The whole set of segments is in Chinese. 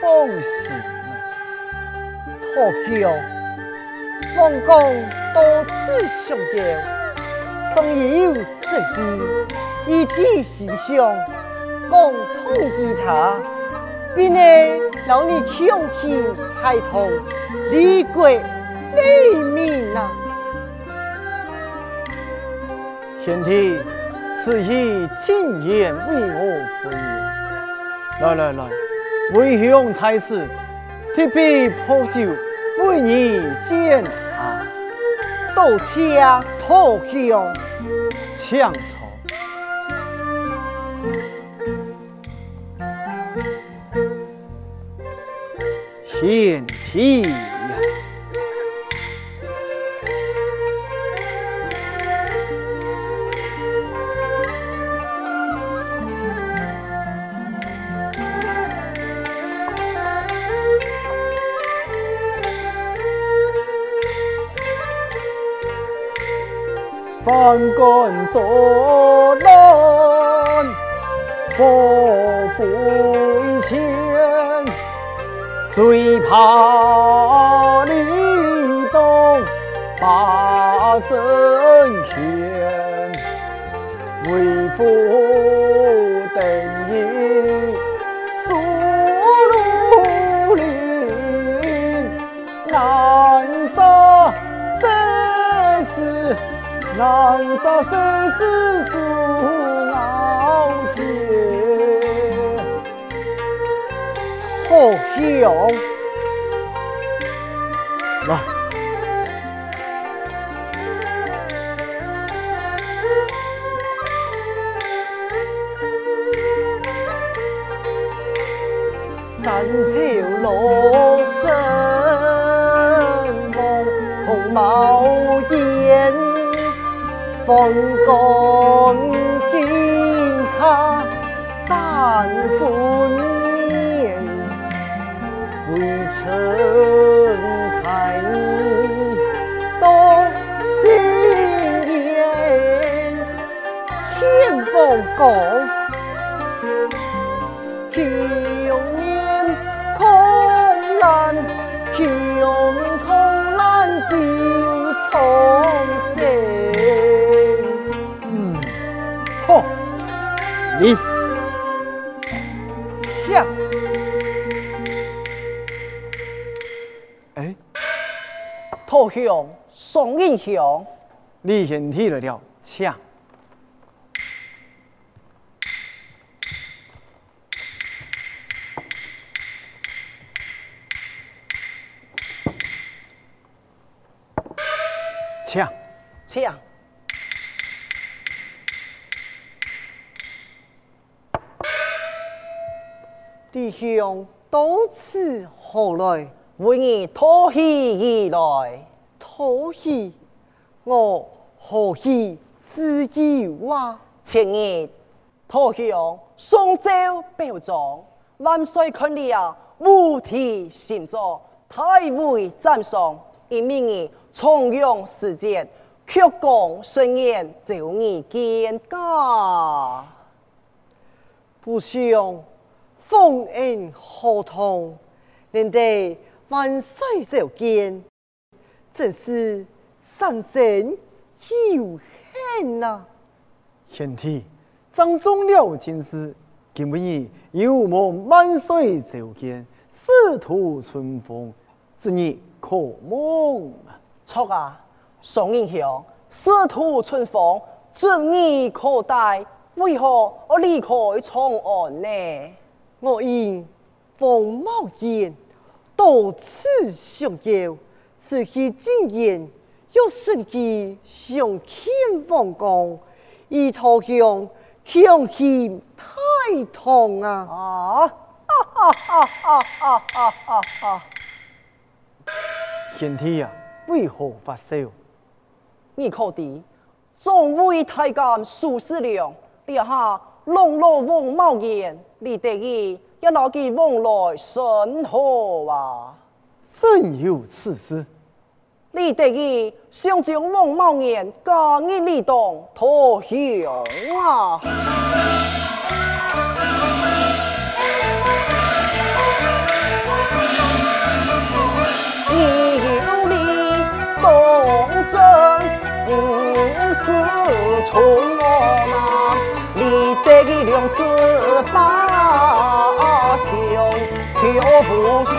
放心呢？托教，王公多次相邀，尚有实意，一体心向，共同其他，并能老你强亲孩童，立国立民呐。贤弟，此意进言为我不言。来来来，为兄在此，提杯破酒，为你饯茶，多谢托兄强操。贤弟。翻滚作浪，不归前，最怕生死书傲娇，托兄来，风干惊怕三分面，微尘太你多经验，天风光。投降宋英雄，你先起了了枪，枪，枪。弟兄到此何来？为你托喜而来。托喜，我何喜自己话？前日托兄送走表彰，万岁看了五体神作，太尉赞赏，一命你重用时节，曲躬生言，就你见驾。不想。奉恩何同，难得万岁召见，真是三生有幸呐！贤弟，张忠了今事，今不日有望万岁召见，仕途春风，之日可梦。错啊，宋英雄，仕途春风，正义可待，为何我离开长安呢？我因冯茂言多次相邀，此去进言又甚至上天皇宫，以投降强行太痛啊！啊！哈哈哈哈哈哈哈！贤弟啊，为何发烧？你可知众位太监数十两，留下笼络王茂言，你得意要拿给王来审核啊！真有此事？你得意想将王茂言加入李党投降啊！两次把兄挑不顺，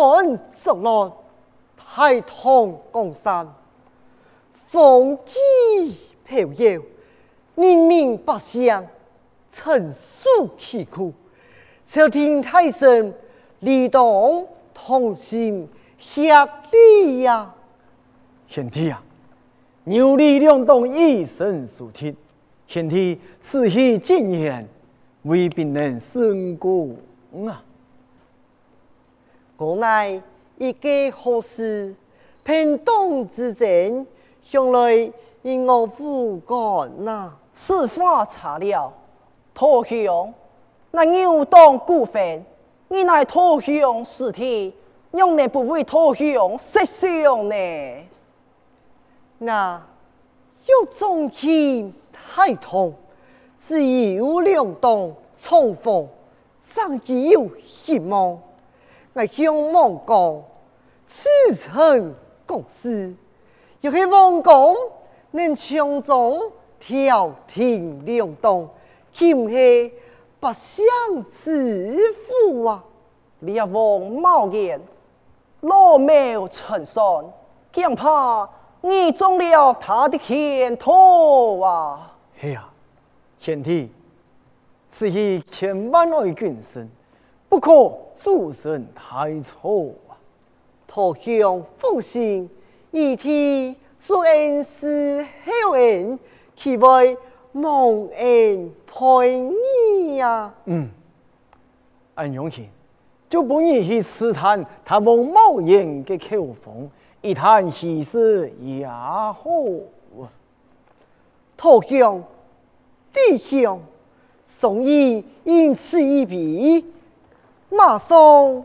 干作乱，太堂江山，风纪飘摇，人民百姓承受其苦。朝廷大臣理当同心协力呀！贤弟啊，牛李两党以身书贴，贤弟此去进言。未必能胜过啊！国内一个好事，偏党之争，向来因我父干呐。此话查了，投降那牛党股份，你乃投降实体，用你不会投降实相呢？那有中气太痛。只有两党重逢，尚只有希望。我向王讲，此诚公事，要是王公能从中调停两党，岂不是不相之福啊！你要王茂言，老谋成算，恐怕你中了他的圈套啊！嘿呀！贤弟，此去千万爱谨慎，不可诸神太错啊！投降奉行，一替所恩是后恩，岂为蒙恩背义呀？嗯，俺荣幸就不愿去试探他王茂言的口风，一谈喜事也好啊！投降。弟兄，宋义因此一别，马上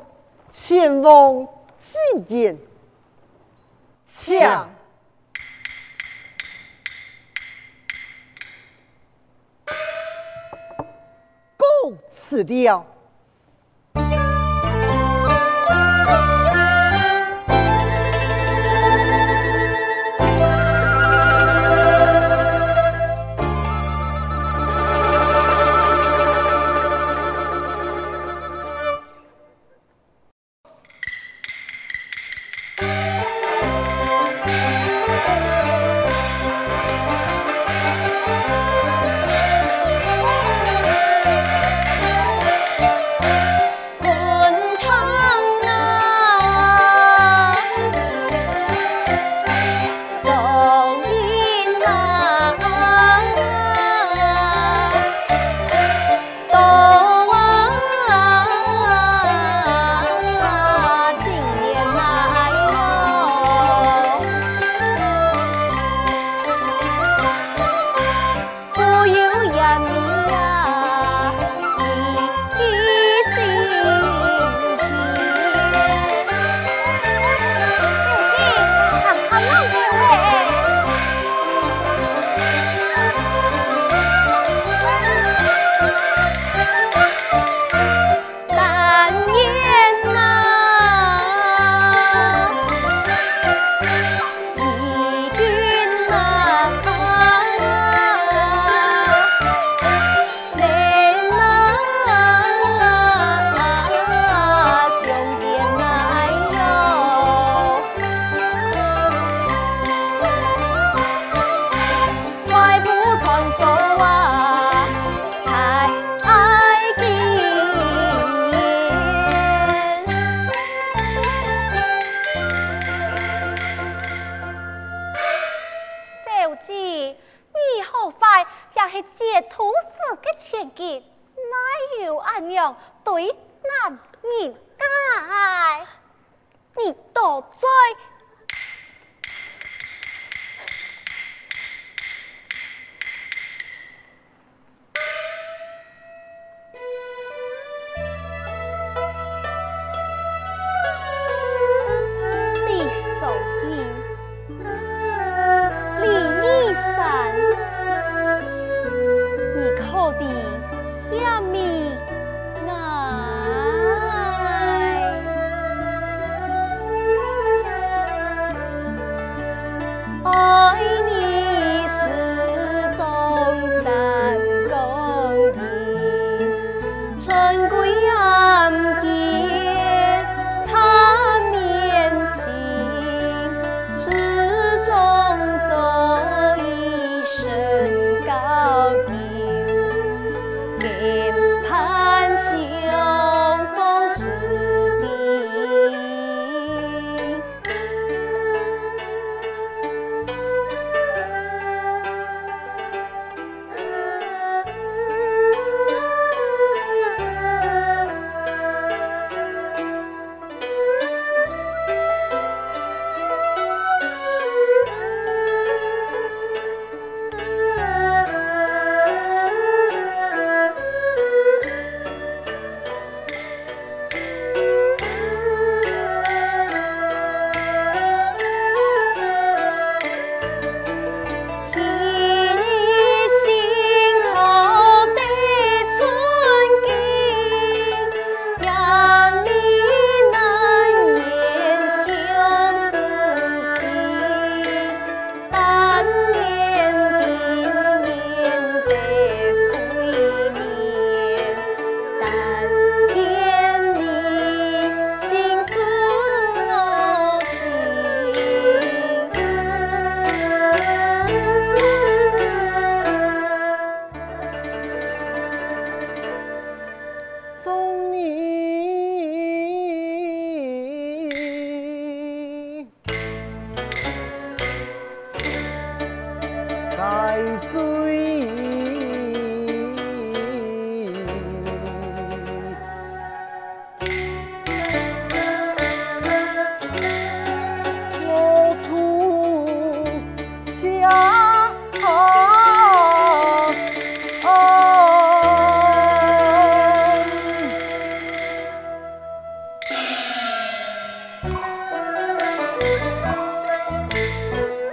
前往济源。抢，告辞了。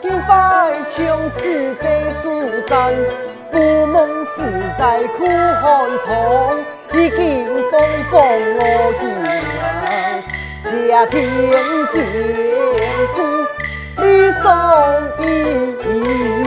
今拜强此地苏战，不梦死在苦寒窗，已经风光我尽，家庭艰离，理想已。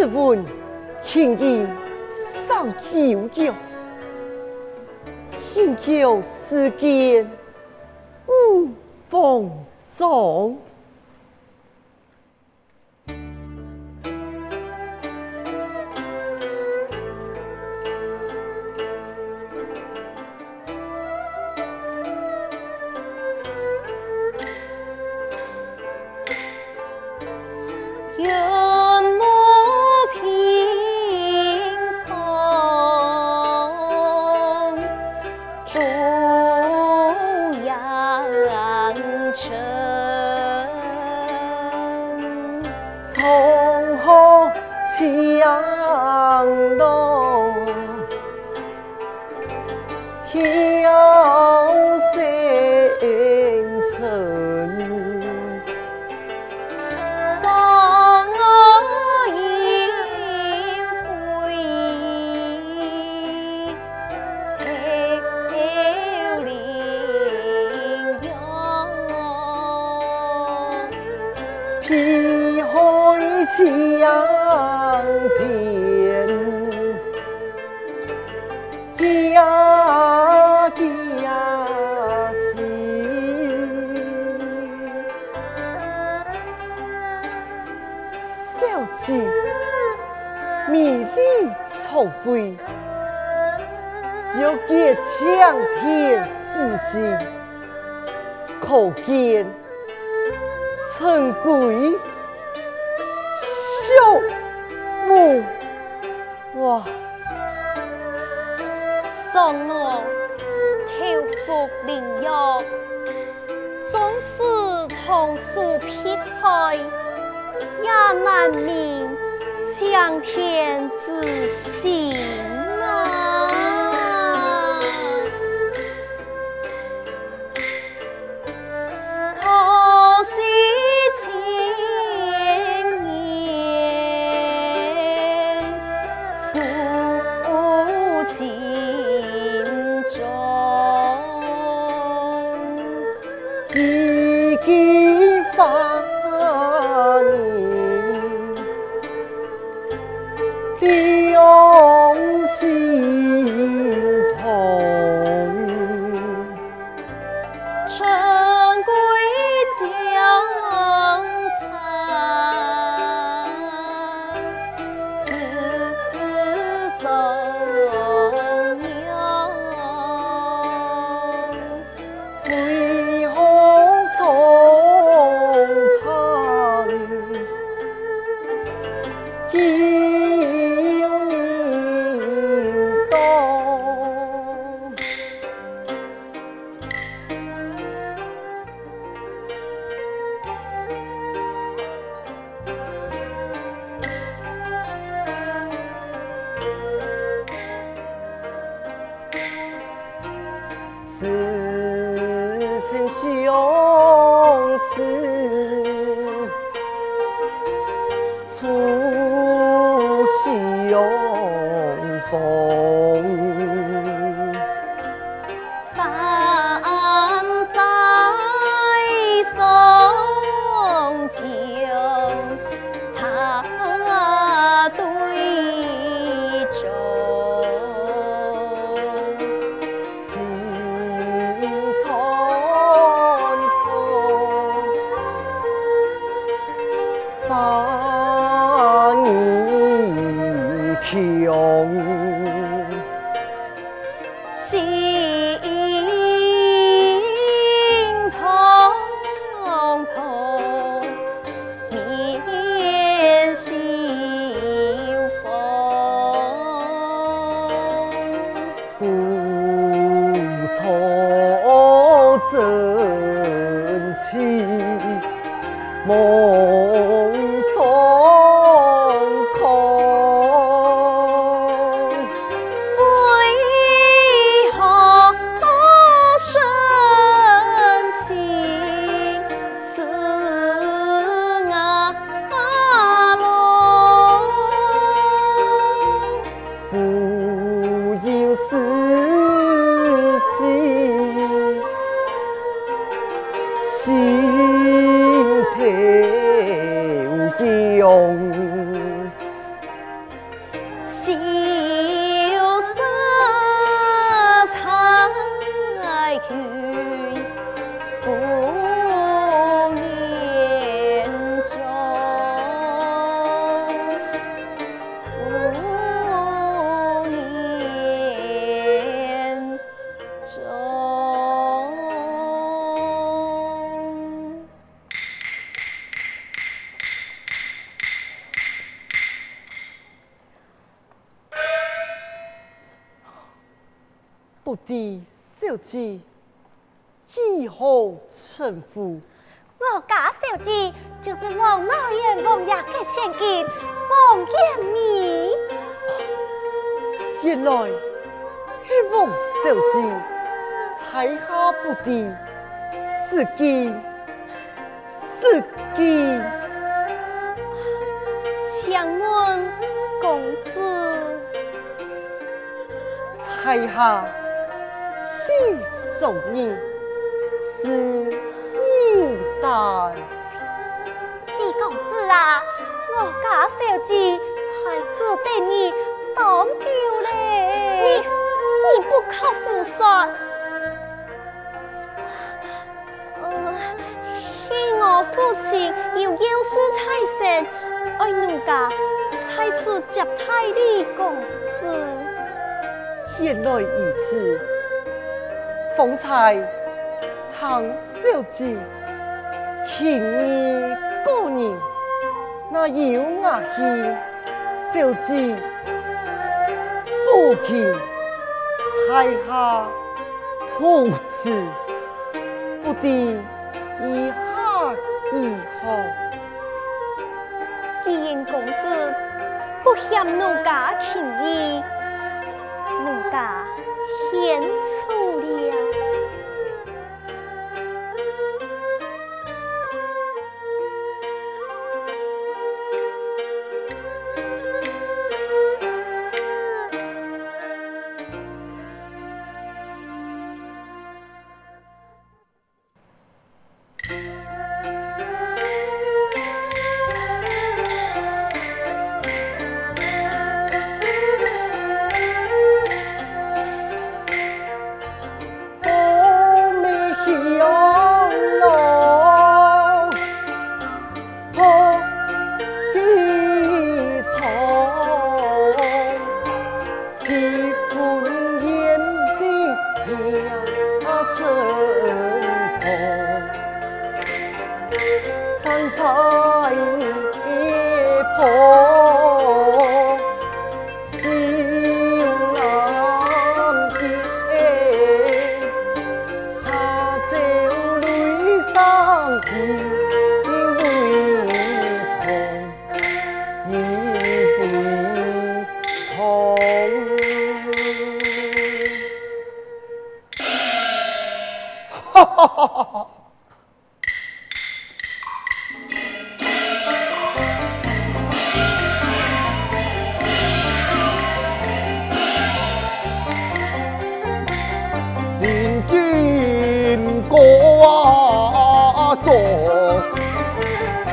试问情义尚久久，新旧事件无风中。夕阳落会，要结强天之心，可见臣贵孝母哇！送我投服灵药，纵使从树劈开，也难明向天之心啊！心。我家小姐就是王老爷王爷的千金王延铭。原来是王小姐才下不敌，失敬失敬。请问公子才下。送你是女婿，李公子啊，我家小姐还是对你当救嘞。你你不可胡说。是我父亲有要事在身，爱奴家在此接待李公子。前来一次，方才唐小姐情意过人，那有牙气，小姐父亲才下父子，不知以下如何？既然公子不嫌奴家情意，奴家献出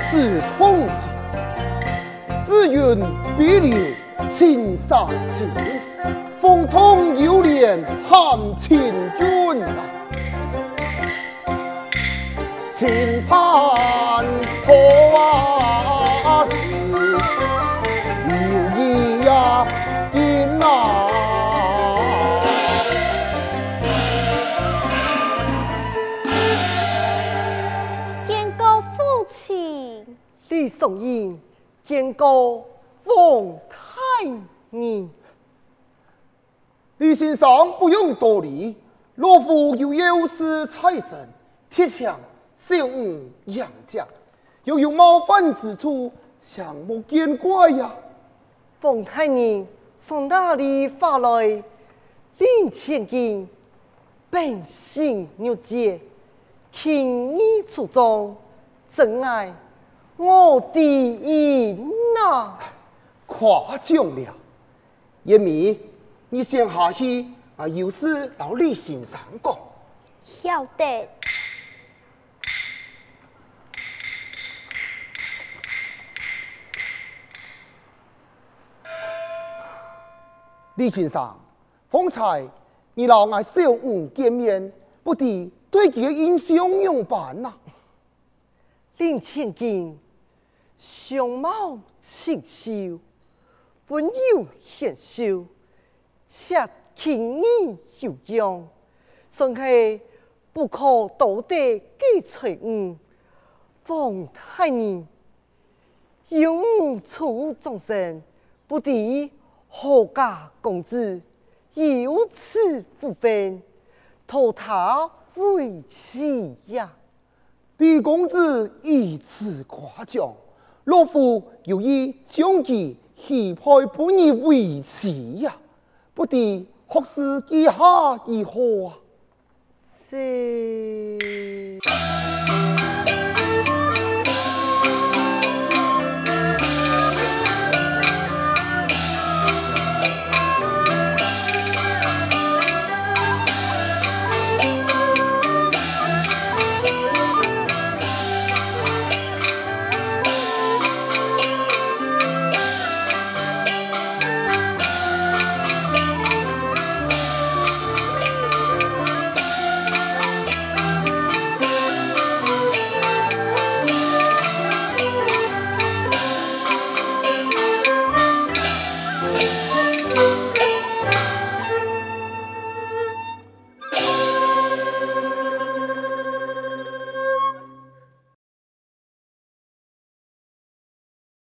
是同情，是愿必留青山情，风通有连含情君啊，轻盼何啊是有意呀因啊，见过父亲，李松英见过王太医。李先生不用多礼，老夫有有事在身，铁枪小五养家，又有冒犯之处，想莫见怪呀。冯太医从哪里发来？令千金本性如洁，情义出众，真爱我第一呐！夸奖了，叶米，你先下去啊，有事劳李先生讲。晓得。李先生，方才你老爱小五见面，不敌对其印象样板呐？令千金相貌清秀，温柔贤淑，且情义悠扬，算是不可多得嘅才女。王太医永处终身，不敌何家公子有此福分，托他为妻呀？李公子以此夸奖，老夫有意将其许配本人为妻呀，不知何时记下如何啊？是。